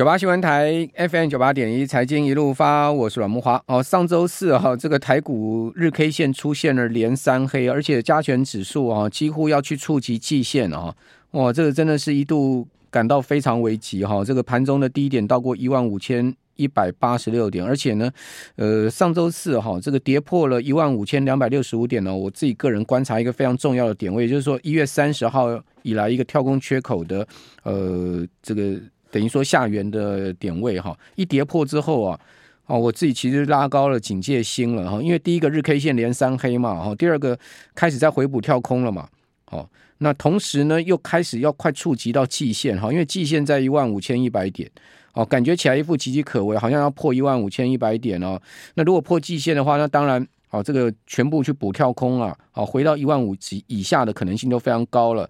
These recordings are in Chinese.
九八新闻台 FM 九八点一财经一路发，我是阮木华。哦，上周四哈，这个台股日 K 线出现了连三黑，而且加权指数啊几乎要去触及季线啊！哇，这个真的是一度感到非常危急哈！这个盘中的低点到过一万五千一百八十六点，而且呢，呃，上周四哈，这个跌破了一万五千两百六十五点呢。我自己个人观察一个非常重要的点位，就是说一月三十号以来一个跳空缺口的呃这个。等于说下缘的点位哈，一跌破之后啊，哦，我自己其实拉高了警戒心了哈，因为第一个日 K 线连三黑嘛哈，第二个开始在回补跳空了嘛，哦，那同时呢又开始要快触及到季线哈，因为季线在一万五千一百点，哦，感觉起来一副岌岌可危，好像要破一万五千一百点哦，那如果破季线的话，那当然哦，这个全部去补跳空啊，好，回到一万五级以下的可能性都非常高了，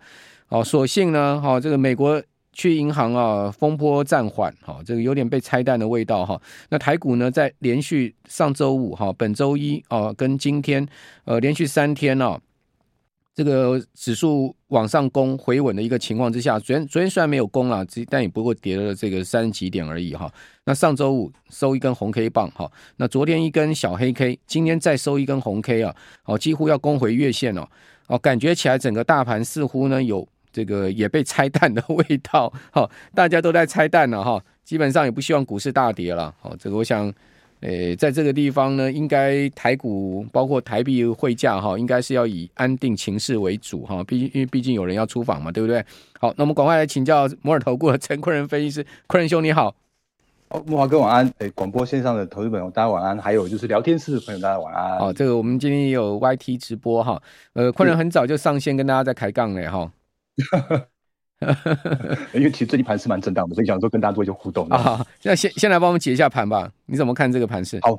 哦，所幸呢，哈，这个美国。去银行啊，风波暂缓，哈，这个有点被拆弹的味道哈。那台股呢，在连续上周五哈，本周一啊，跟今天呃连续三天呢，这个指数往上攻回稳的一个情况之下，昨天昨天虽然没有攻了，但也不过跌了这个三十几点而已哈。那上周五收一根红 K 棒哈，那昨天一根小黑 K，今天再收一根红 K 啊，哦，几乎要攻回月线哦，哦，感觉起来整个大盘似乎呢有。这个也被拆弹的味道，哈，大家都在拆弹了，哈，基本上也不希望股市大跌了，好，这个我想，诶，在这个地方呢，应该台股包括台币汇价，哈，应该是要以安定情势为主，哈，毕竟因为毕竟有人要出访嘛，对不对？好，那我们赶快来请教摩尔投顾的陈坤仁分析师，坤仁兄你好，哦，木华哥晚安，诶，广播线上的投资朋友大家晚安，还有就是聊天室的朋友大家晚安，好，这个我们今天也有 YT 直播哈，呃，坤仁很早就上线跟大家在开杠嘞，哈。因为其实最近盘是蛮震荡的，所以想说跟大家做一些互动 啊。那先先来帮我们解一下盘吧，你怎么看这个盘势？好，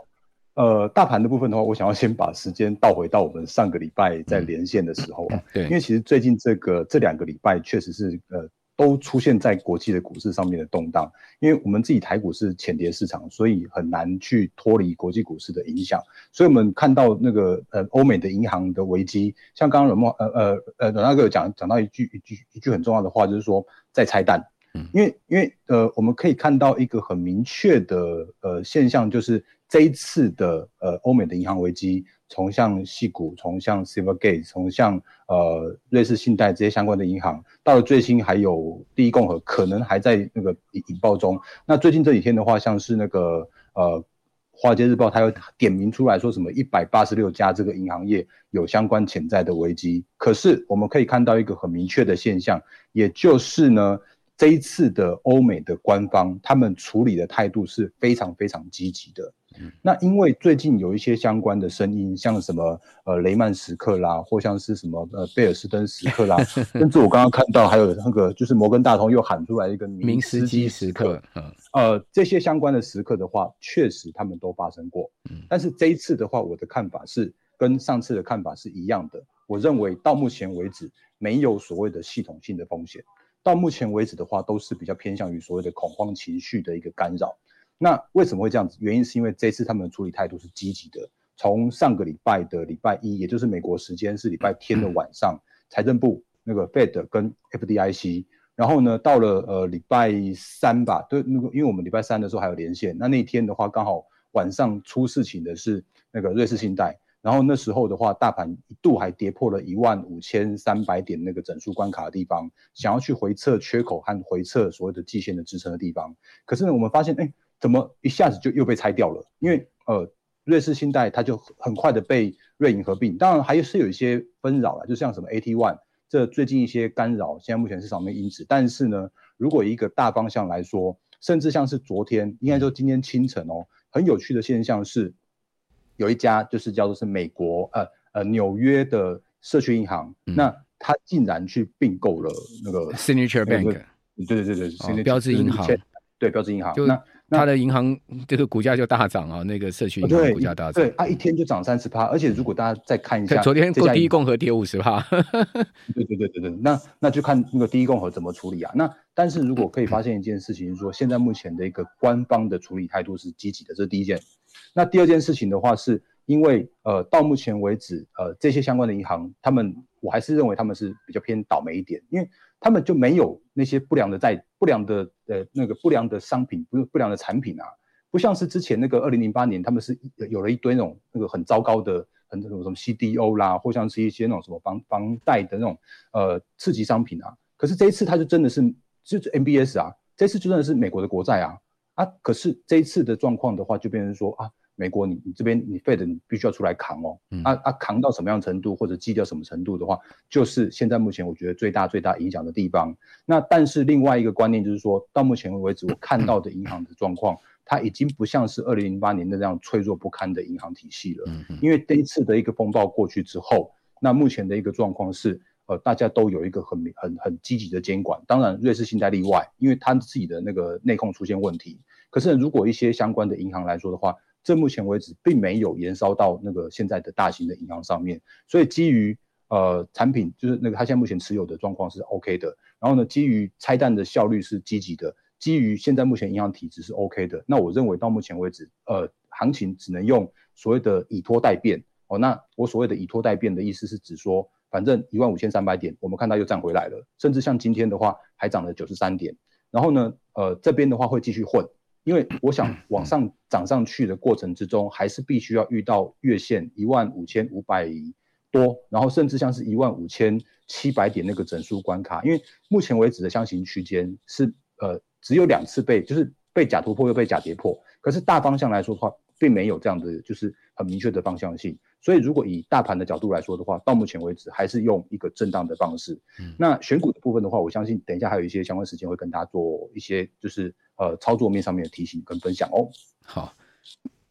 呃，大盘的部分的话，我想要先把时间倒回到我们上个礼拜在连线的时候啊。对，因为其实最近这个这两个礼拜确实是呃。都出现在国际的股市上面的动荡，因为我们自己台股是浅跌市场，所以很难去脱离国际股市的影响。所以我们看到那个呃欧美的银行的危机，像刚刚阮慕呃呃呃阮大哥有讲讲到一句一句一句很重要的话，就是说在拆弹。嗯，因为因为呃我们可以看到一个很明确的呃现象，就是这一次的呃欧美的银行危机。从像矽谷，从像 Silvergate，从像呃瑞士信贷这些相关的银行，到了最新还有第一共和，可能还在那个引引爆中。那最近这几天的话，像是那个呃华尔街日报，它有点名出来说什么一百八十六家这个银行业有相关潜在的危机。可是我们可以看到一个很明确的现象，也就是呢，这一次的欧美的官方他们处理的态度是非常非常积极的。那因为最近有一些相关的声音，像什么呃雷曼时刻啦，或像是什么呃贝尔斯登时刻啦，甚至我刚刚看到还有那个就是摩根大通又喊出来一个明斯基时刻，呃这些相关的时刻的话，确实他们都发生过。但是这一次的话，我的看法是跟上次的看法是一样的。我认为到目前为止没有所谓的系统性的风险，到目前为止的话都是比较偏向于所谓的恐慌情绪的一个干扰。那为什么会这样子？原因是因为这次他们的处理态度是积极的。从上个礼拜的礼拜一，也就是美国时间是礼拜天的晚上，财政部那个 Fed 跟 FDIC，然后呢，到了呃礼拜三吧，对，那个因为我们礼拜三的时候还有连线，那那天的话刚好晚上出事情的是那个瑞士信贷，然后那时候的话，大盘一度还跌破了一万五千三百点那个整数关卡的地方，想要去回测缺口和回测所谓的季线的支撑的地方，可是呢，我们发现哎。怎么一下子就又被拆掉了？因为呃，瑞士信贷它就很快的被瑞银合并，当然还是有一些纷扰了，就像什么 AT One 这最近一些干扰，现在目前市场没因此。但是呢，如果一个大方向来说，甚至像是昨天，应该说今天清晨哦，很有趣的现象是，有一家就是叫做是美国呃呃纽约的社区银行，嗯、那他竟然去并购了那个 Signature Bank，对对对对，哦、标志银行，对标志银行，就那。它的银行这个股价就大涨啊，那个社区银行股价大涨，对，它一天就涨三十趴，而且如果大家再看一下，昨天第一共和跌五十趴，对对对对对，那那就看那个第一共和怎么处理啊。那但是如果可以发现一件事情，是说现在目前的一个官方的处理态度是积极的，这是第一件。那第二件事情的话，是因为呃到目前为止，呃这些相关的银行，他们我还是认为他们是比较偏倒霉一点，因为他们就没有那些不良的债不良的呃那个不良的商品，不不良的产品啊，不像是之前那个二零零八年，他们是有了一堆那种那个很糟糕的很多什么什么 CDO 啦，或像是一些那种什么房房贷的那种呃次级商品啊。可是这一次他就真的是就是 MBS 啊，这次就真的是美国的国债啊啊！可是这一次的状况的话，就变成说啊。美国你，你你这边你 Fed 你必须要出来扛哦，嗯、啊啊扛到什么样程度或者基调什么程度的话，就是现在目前我觉得最大最大影响的地方。那但是另外一个观念就是说，到目前为止我看到的银行的状况，它已经不像是二零零八年的那样脆弱不堪的银行体系了。因为第一次的一个风暴过去之后，那目前的一个状况是，呃，大家都有一个很很很积极的监管。当然，瑞士信贷例外，因为它自己的那个内控出现问题。可是如果一些相关的银行来说的话，这目前为止并没有延烧到那个现在的大型的银行上面，所以基于呃产品就是那个他现在目前持有的状况是 OK 的，然后呢，基于拆弹的效率是积极的，基于现在目前银行体质是 OK 的，那我认为到目前为止，呃，行情只能用所谓的以拖代变哦。那我所谓的以拖代变的意思是指说，反正一万五千三百点，我们看到又涨回来了，甚至像今天的话还涨了九十三点，然后呢，呃，这边的话会继续混。因为我想往上涨上去的过程之中，还是必须要遇到月线一万五千五百多，然后甚至像是一万五千七百点那个整数关卡。因为目前为止的箱型区间是呃只有两次被就是被假突破又被假跌破，可是大方向来说的话，并没有这样的就是很明确的方向性。所以如果以大盘的角度来说的话，到目前为止还是用一个震荡的方式。嗯、那选股的部分的话，我相信等一下还有一些相关时间会跟大家做一些就是。呃，操作面上面的提醒跟分享哦。好，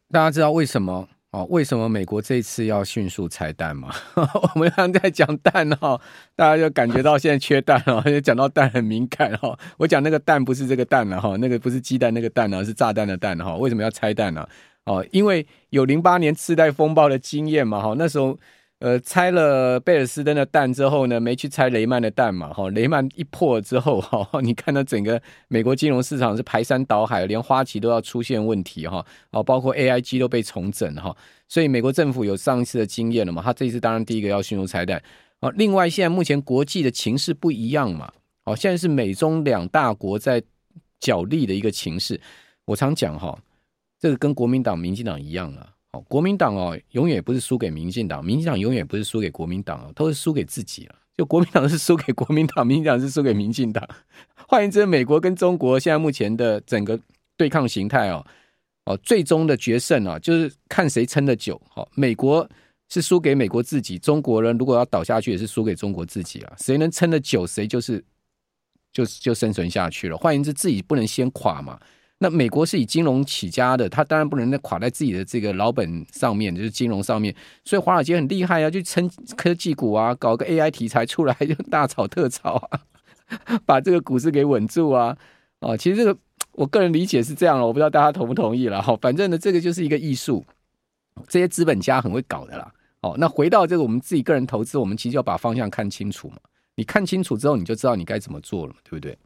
大家知道为什么哦？为什么美国这一次要迅速拆弹吗？我们刚在讲蛋哈，大家就感觉到现在缺蛋哦，讲到蛋很敏感哈。我讲那个蛋不是这个蛋了哈，那个不是鸡蛋那个蛋呢，是炸弹的蛋哈。为什么要拆弹呢？哦，因为有零八年次贷风暴的经验嘛哈，那时候。呃，拆了贝尔斯登的蛋之后呢，没去拆雷曼的蛋嘛，哈，雷曼一破之后，哈，你看到整个美国金融市场是排山倒海，连花旗都要出现问题，哈，哦，包括 AIG 都被重整，哈，所以美国政府有上一次的经验了嘛，他这一次当然第一个要迅速拆弹，哦，另外现在目前国际的情势不一样嘛，哦，现在是美中两大国在角力的一个情势，我常讲哈，这个跟国民党、民进党一样啊。哦，国民党哦，永远不是输给民进党，民进党永远不是输给国民党哦，都是输给自己了。就国民党是输给国民党，民进党是输给民进党。换言之，美国跟中国现在目前的整个对抗形态哦，哦，最终的决胜啊，就是看谁撑得久。好，美国是输给美国自己，中国人如果要倒下去，也是输给中国自己啊。谁能撑得久，谁就是就就生存下去了。换言之，自己不能先垮嘛。那美国是以金融起家的，他当然不能再垮在自己的这个老本上面，就是金融上面。所以华尔街很厉害啊，就撑科技股啊，搞个 AI 题材出来 就大炒特炒啊，把这个股市给稳住啊。哦，其实这个我个人理解是这样了，我不知道大家同不同意了。好，反正呢，这个就是一个艺术，这些资本家很会搞的啦。哦，那回到这个我们自己个人投资，我们其实要把方向看清楚嘛。你看清楚之后，你就知道你该怎么做了嘛，对不对？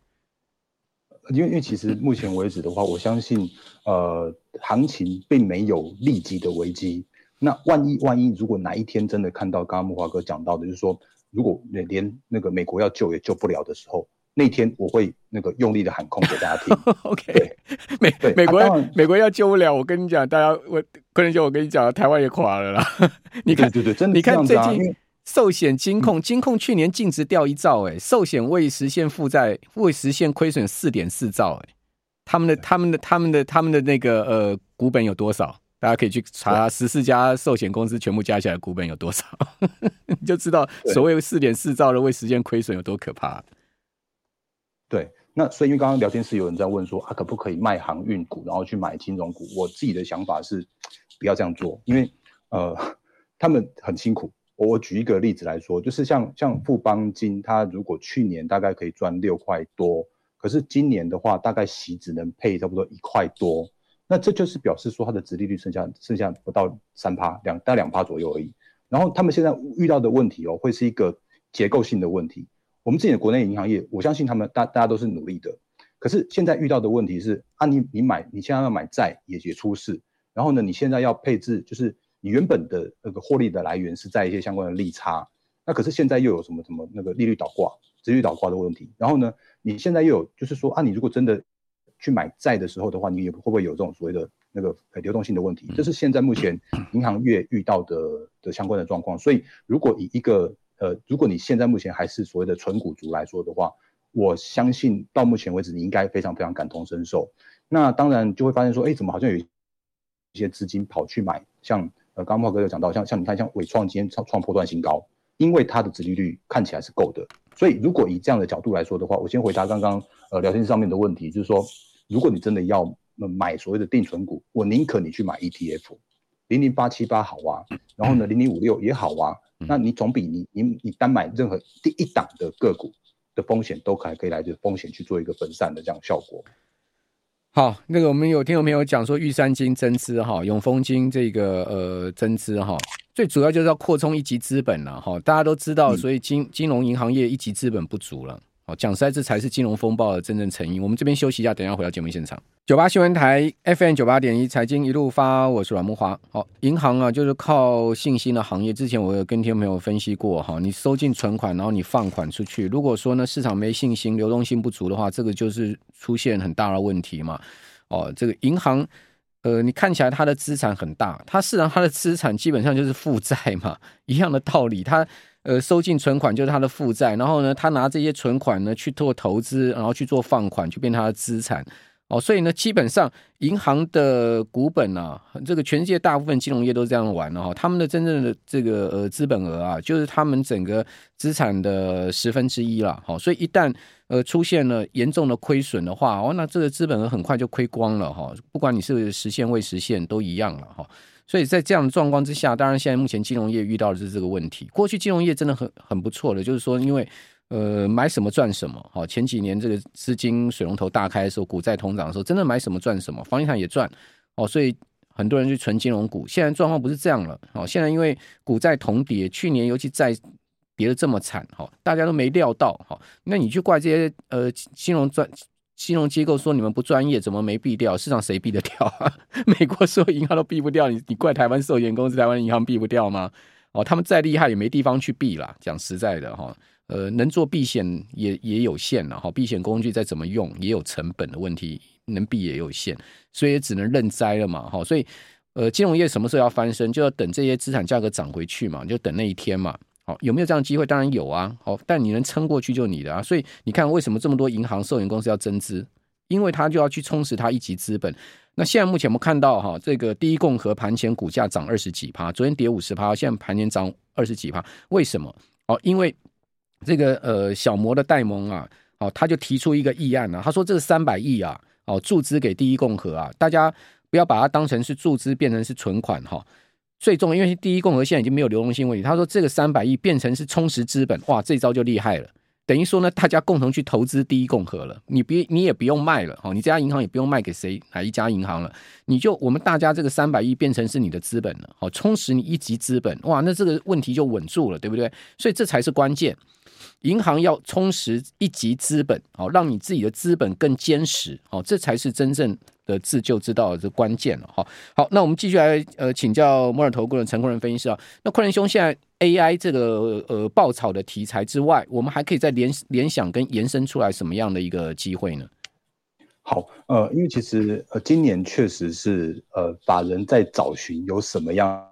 因为因为其实目前为止的话，我相信，呃，行情并没有立即的危机。那万一万一，如果哪一天真的看到刚刚木华哥讲到的，就是说，如果连那个美国要救也救不了的时候，那天我会那个用力的喊空给大家听。OK，美美国、啊、美国要救不了，我跟你讲，大家我可能就我跟你讲，台湾也垮了啦。你看，对对对，真的这样子啊。寿险、金控、金控去年净值掉一兆，哎，寿险未实现负债、未实现亏损四点四兆，哎，他们的、他们的、他们的、他们的那个呃股本有多少？大家可以去查十四家寿险公司全部加起来股本有多少，你就知道所谓四点四兆的未实现亏损有多可怕。对，那所以因为刚刚聊天室有人在问说，啊，可不可以卖航运股，然后去买金融股？我自己的想法是不要这样做，因为呃，他们很辛苦。我举一个例子来说，就是像像富邦金，它如果去年大概可以赚六块多，可是今年的话，大概息只能配差不多一块多，那这就是表示说它的殖利率剩下剩下不到三趴，两大概两趴左右而已。然后他们现在遇到的问题哦，会是一个结构性的问题。我们自己的国内银行业，我相信他们大大家都是努力的，可是现在遇到的问题是啊你，你你买你现在要买债也也出事，然后呢，你现在要配置就是。你原本的那个获利的来源是在一些相关的利差，那可是现在又有什么什么那个利率倒挂，殖利率倒挂的问题。然后呢，你现在又有就是说啊，你如果真的去买债的时候的话，你也会不会有这种所谓的那个流动性的问题？这是现在目前 银行业遇到的的相关的状况。所以，如果以一个呃，如果你现在目前还是所谓的纯股族来说的话，我相信到目前为止，你应该非常非常感同身受。那当然就会发现说，哎，怎么好像有一些资金跑去买像呃，刚刚慕驊哥有讲到，像像你看，像伟创今天创创破段新高，因为它的殖利率看起来是够的。所以如果以这样的角度来说的话，我先回答刚刚呃聊天室上面的问题，就是说，如果你真的要买所谓的定存股，我宁可你去买 ETF，零零八七八好啊，然后呢零零五六也好啊，那你总比你你你单买任何第一档的个股的风险都还可以来自风险去做一个分散的这样效果。好，那个我们有听众朋友讲说，玉山金增资哈，永丰金这个呃增资哈，最主要就是要扩充一级资本了哈。大家都知道，所以金金融银行业一级资本不足了。好，讲实在，这才是金融风暴的真正成因。我们这边休息一下，等一下回到节目现场。九八新闻台 FM 九八点一财经一路发，我是阮慕华。好，银行啊，就是靠信心的行业。之前我有跟听众朋友分析过哈，你收进存款，然后你放款出去，如果说呢市场没信心，流动性不足的话，这个就是出现很大的问题嘛。哦，这个银行，呃，你看起来它的资产很大，它事实上它的资产基本上就是负债嘛，一样的道理，它。呃，收进存款就是他的负债，然后呢，他拿这些存款呢去做投资，然后去做放款，就变他的资产。哦，所以呢，基本上银行的股本啊，这个全世界大部分金融业都是这样玩的哈。他们的真正的这个呃资本额啊，就是他们整个资产的十分之一了。好，所以一旦呃出现了严重的亏损的话，哦，那这个资本额很快就亏光了哈。不管你是实现未实现，都一样了哈。所以在这样的状况之下，当然现在目前金融业遇到的是这个问题。过去金融业真的很很不错的，就是说，因为呃买什么赚什么。好，前几年这个资金水龙头大开的时候，股债同涨的时候，真的买什么赚什么，房地产也赚。哦，所以很多人去存金融股。现在状况不是这样了。好，现在因为股债同跌，去年尤其债跌得这么惨，哈，大家都没料到。哈，那你去怪这些呃金融赚。金融机构说你们不专业，怎么没避掉？市场谁避得掉？美国所有银行都避不掉，你你怪台湾寿险公司、台湾银行避不掉吗？哦，他们再厉害也没地方去避啦。讲实在的哈，呃，能做避险也也有限了哈。避险工具再怎么用，也有成本的问题，能避也有限，所以只能认栽了嘛。哈，所以呃，金融业什么时候要翻身，就要等这些资产价格涨回去嘛，就等那一天嘛。好，有没有这样的机会？当然有啊。好，但你能撑过去就你的啊。所以你看，为什么这么多银行、寿险公司要增资？因为他就要去充实它一级资本。那现在目前我们看到哈，这个第一共和盘前股价涨二十几趴，昨天跌五十趴，现在盘前涨二十几趴。为什么？哦，因为这个呃小摩的戴蒙啊，哦，他就提出一个议案啊，他说这三百亿啊，哦注资给第一共和啊，大家不要把它当成是注资，变成是存款哈。最重要，因为第一共和现在已经没有流动性问题。他说这个三百亿变成是充实资本，哇，这招就厉害了。等于说呢，大家共同去投资第一共和了。你别，你也不用卖了，哦你这家银行也不用卖给谁哪一家银行了。你就我们大家这个三百亿变成是你的资本了，好，充实你一级资本，哇，那这个问题就稳住了，对不对？所以这才是关键。银行要充实一级资本，好，让你自己的资本更坚实，好，这才是真正的自救之道的关键了，好，好，那我们继续来呃请教摩尔投顾的陈坤仁分析师啊，那昆仁兄，现在 AI 这个呃爆炒的题材之外，我们还可以再联联想跟延伸出来什么样的一个机会呢？好，呃，因为其实呃今年确实是呃法人在找寻有什么样。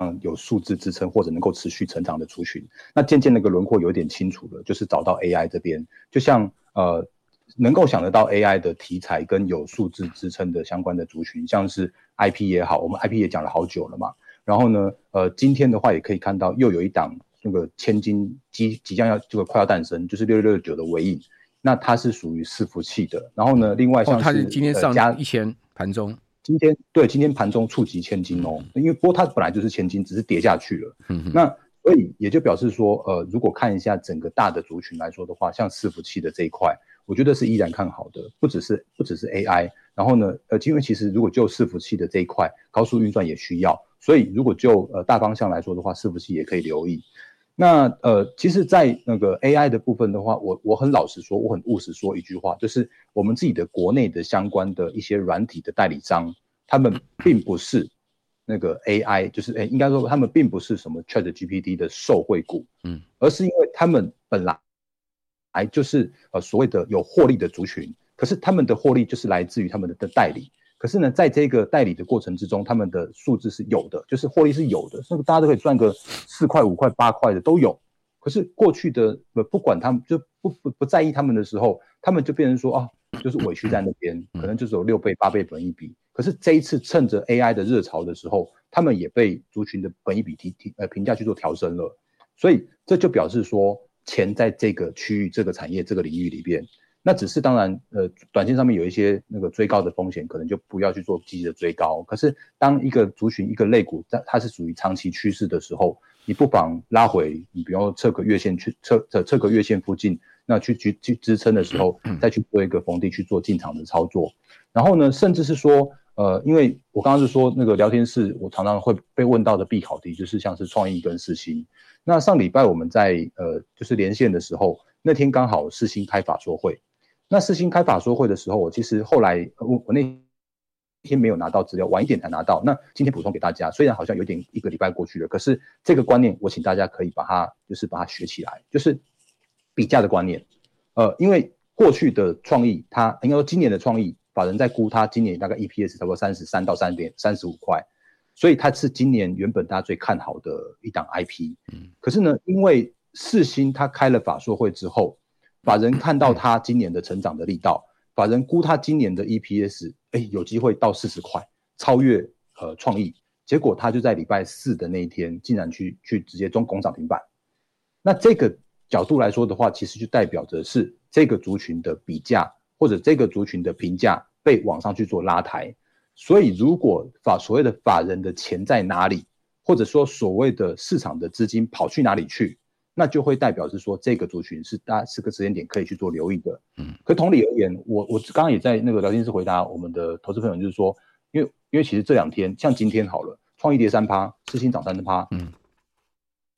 嗯，有数字支撑或者能够持续成长的族群，那渐渐那个轮廓有点清楚了，就是找到 AI 这边，就像呃能够想得到 AI 的题材跟有数字支撑的相关的族群，像是 IP 也好，我们 IP 也讲了好久了嘛。然后呢，呃，今天的话也可以看到又有一档那个千金即即将要这个快要诞生，就是六六六九的尾影，那它是属于伺服器的。然后呢，另外像是、哦、它是今天上加一千盘中。今天对，今天盘中触及千金哦，因为不过它本来就是千金，只是跌下去了。嗯哼，那所以也就表示说，呃，如果看一下整个大的族群来说的话，像伺服器的这一块，我觉得是依然看好的，不只是不只是 AI。然后呢，呃，因为其实如果就伺服器的这一块，高速运算也需要，所以如果就呃大方向来说的话，伺服器也可以留意。那呃，其实，在那个 AI 的部分的话，我我很老实说，我很务实说一句话，就是我们自己的国内的相关的一些软体的代理商，他们并不是那个 AI，就是诶，应该说他们并不是什么 ChatGPT 的受惠股，嗯，而是因为他们本来来就是呃所谓的有获利的族群，可是他们的获利就是来自于他们的的代理。可是呢，在这个代理的过程之中，他们的数字是有的，就是获利是有的，那个大家都可以赚个四块、五块、八块的都有。可是过去的不不管他们就不不不在意他们的时候，他们就变成说啊，就是委屈在那边，可能就是有六倍、八倍本一比。可是这一次趁着 AI 的热潮的时候，他们也被族群的本一比提提呃评价去做调升了，所以这就表示说钱在这个区域、这个产业、这个领域里边。那只是当然，呃，短线上面有一些那个追高的风险，可能就不要去做积极的追高。可是，当一个族群、一个类股，它它是属于长期趋势的时候，你不妨拉回，你比方说测个月线去测测测个月线附近，那去去去支撑的时候，再去做一个逢低去做进场的操作。然后呢，甚至是说，呃，因为我刚刚是说那个聊天室，我常常会被问到的必考题，就是像是创意跟世芯。那上礼拜我们在呃就是连线的时候，那天刚好世芯开法说会。那世芯开法说会的时候，我其实后来我我那天没有拿到资料，晚一点才拿到。那今天补充给大家，虽然好像有点一个礼拜过去了，可是这个观念我请大家可以把它就是把它学起来，就是比价的观念。呃，因为过去的创意，它应该说今年的创意，法人在估他今年大概 EPS 差不多三十三到三点三十五块，所以它是今年原本大家最看好的一档 IP。嗯，可是呢，因为四星他开了法说会之后。法人看到他今年的成长的力道，法人估他今年的 EPS，哎，有机会到四十块，超越呃创意。结果他就在礼拜四的那一天，竟然去去直接中攻涨停板。那这个角度来说的话，其实就代表着是这个族群的比价或者这个族群的评价被往上去做拉抬。所以如果法所谓的法人的钱在哪里，或者说所谓的市场的资金跑去哪里去？那就会代表是说，这个族群是大家是个时间点可以去做留意的。嗯，可同理而言，我我刚刚也在那个聊天室回答我们的投资朋友，就是说，因为因为其实这两天像今天好了，创意跌三趴，世芯涨三趴，嗯，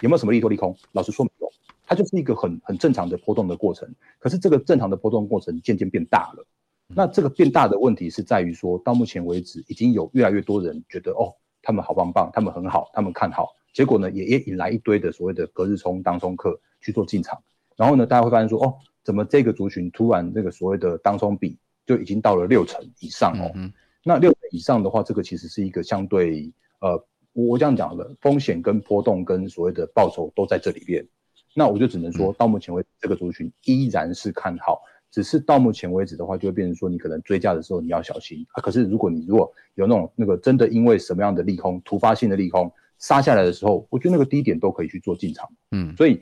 有没有什么利多利空？老实说没有，它就是一个很很正常的波动的过程。可是这个正常的波动过程渐渐变大了。那这个变大的问题是在于说，到目前为止已经有越来越多人觉得哦，他们好棒棒，他们很好，他们看好。结果呢，也也引来一堆的所谓的隔日冲、当冲客去做进场，然后呢，大家会发现说，哦，怎么这个族群突然这个所谓的当冲比就已经到了六成以上哦？嗯、那六成以上的话，这个其实是一个相对呃，我这样讲的风险跟波动跟所谓的报酬都在这里边。那我就只能说到目前为止，这个族群依然是看好，只是到目前为止的话，就会变成说你可能追加的时候你要小心。啊。可是如果你如果有那种那个真的因为什么样的利空、突发性的利空，杀下来的时候，我觉得那个低点都可以去做进场，嗯，所以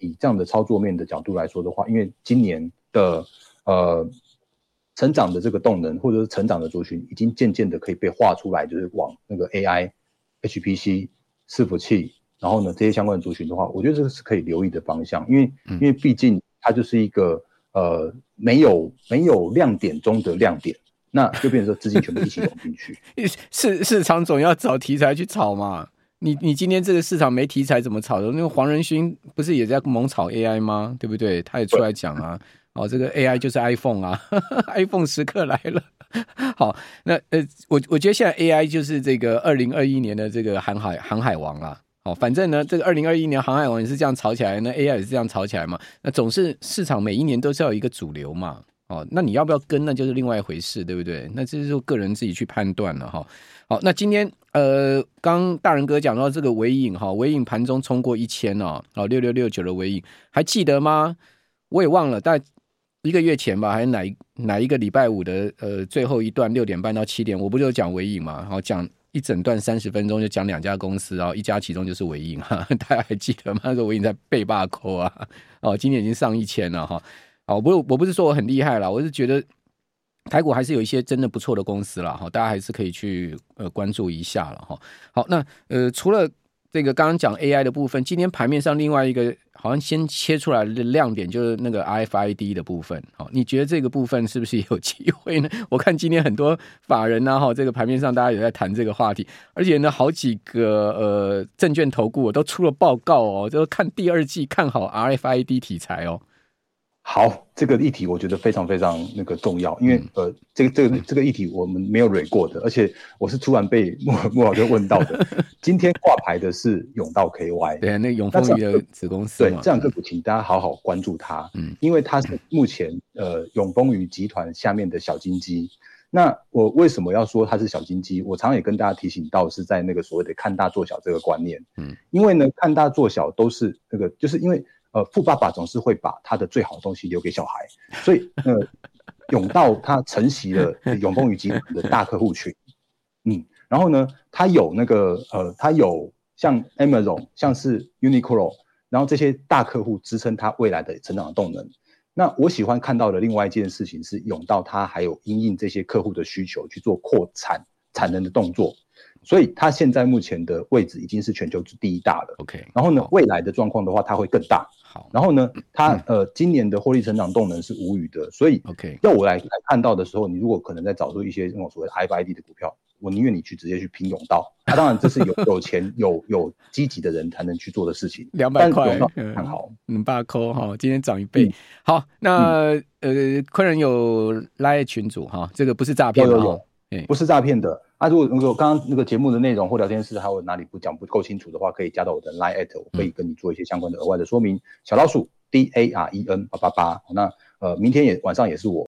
以这样的操作面的角度来说的话，因为今年的呃成长的这个动能或者是成长的族群，已经渐渐的可以被画出来，就是往那个 AI、HPC、伺服器，然后呢这些相关的族群的话，我觉得这个是可以留意的方向，因为因为毕竟它就是一个呃没有没有亮点中的亮点，那就变成说资金全部一起涌进去，市市场总要找题材去炒嘛。你你今天这个市场没题材怎么炒的？那个黄仁勋不是也在猛炒 AI 吗？对不对？他也出来讲啊，哦，这个 AI 就是 iPhone 啊，iPhone 时刻来了。好，那呃，我我觉得现在 AI 就是这个二零二一年的这个航海航海王啦。哦，反正呢，这个二零二一年航海王也是这样炒起来，那 AI 也是这样炒起来嘛。那总是市场每一年都是要有一个主流嘛。哦，那你要不要跟，那就是另外一回事，对不对？那这是个人自己去判断了哈。好，那今天呃，刚大仁哥讲到这个尾影哈，尾影盘中冲过一千哦，哦六六六九的尾影还记得吗？我也忘了，大概一个月前吧，还是哪一哪一个礼拜五的呃最后一段六点半到七点，我不就讲尾影嘛？然后讲一整段三十分钟就讲两家公司，然后一家其中就是纬颖哈，大家还记得吗？那时候纬颖在背霸扣啊，哦，今天已经上一千了哈。哦，不，我不是说我很厉害啦，我是觉得。台股还是有一些真的不错的公司了哈，大家还是可以去呃关注一下了哈。好，那呃除了这个刚刚讲 AI 的部分，今天盘面上另外一个好像先切出来的亮点就是那个 RFID 的部分。好，你觉得这个部分是不是有机会呢？我看今天很多法人呢哈，这个盘面上大家也在谈这个话题，而且呢好几个呃证券投顾都出了报告哦，就看第二季看好 RFID 题材哦。好，这个议题我觉得非常非常那个重要，因为呃，这个这个这个议题我们没有蕊过的，而且我是突然被莫莫老师问到的。今天挂牌的是永道 KY，对，那永丰鱼的子公司，对，这样个股请大家好好关注它，嗯，因为它是 目前呃永丰鱼集团下面的小金鸡。那我为什么要说它是小金鸡？我常常也跟大家提醒到，是在那个所谓的看大做小这个观念，嗯，因为呢，看大做小都是那个，就是因为。呃，富爸爸总是会把他的最好的东西留给小孩，所以呃，永道他承袭了永丰余集团的大客户群，嗯，然后呢，他有那个呃，他有像 Amazon，像是 Uniqlo，然后这些大客户支撑他未来的成长动能。那我喜欢看到的另外一件事情是，永道他还有因应这些客户的需求去做扩产产能的动作。所以它现在目前的位置已经是全球第一大了。OK，然后呢，未来的状况的话，它会更大。好，然后呢，它呃今年的获利成长动能是无语的。所以 OK，要我来来看到的时候，你如果可能在找出一些那种所谓 FID 的股票，我宁愿你去直接去拼甬道。啊，当然这是有 有钱有有积极的人才能去做的事情。两百块，看好，嗯，八扣哈，今天涨一倍。好，那呃，客人有 LINE 群组哈，这个不是诈骗的，不是诈骗的。那、啊、如果如果刚刚那个节目的内容或聊天室还有哪里不讲不够清楚的话，可以加到我的 Line at，我可以跟你做一些相关的额外的说明。小老鼠 D A R E N 八八八，那呃明天也晚上也是我